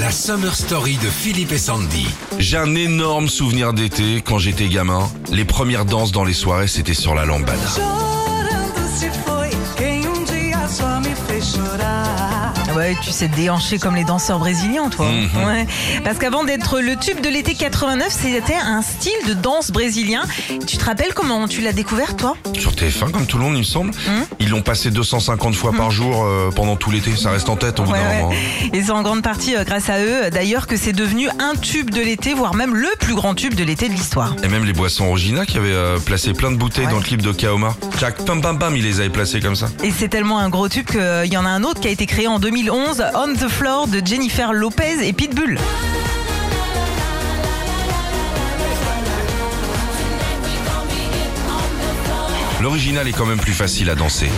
La Summer Story de Philippe et Sandy. J'ai un énorme souvenir d'été quand j'étais gamin. Les premières danses dans les soirées, c'était sur la lambada. Ouais, tu sais déhancher comme les danseurs brésiliens, toi. Mhm. Ouais. Parce qu'avant d'être le tube de l'été 89, c'était un style de danse brésilien. Tu te rappelles comment tu l'as découvert, toi? Sur TF1, comme tout le monde, il me semble. Ils l'ont passé 250 fois par jour euh, pendant tout l'été. Ça reste en tête au bout Ouais, d'un ouais. moment. Et c'est en grande partie euh, grâce à eux, d'ailleurs, que c'est devenu un tube de l'été, voire même le plus grand tube de l'été de l'histoire. Et même les boissons Regina qui avaient euh, placé plein de bouteilles dans le clip de Kaoma. Jack, pam pam pam, ils les avaient placés comme ça. Et c'est tellement un gros tube qu'il y en a un autre qui a été créé en 2011, On the Floor de Jennifer Lopez et Pitbull. L'original est quand même plus facile à danser.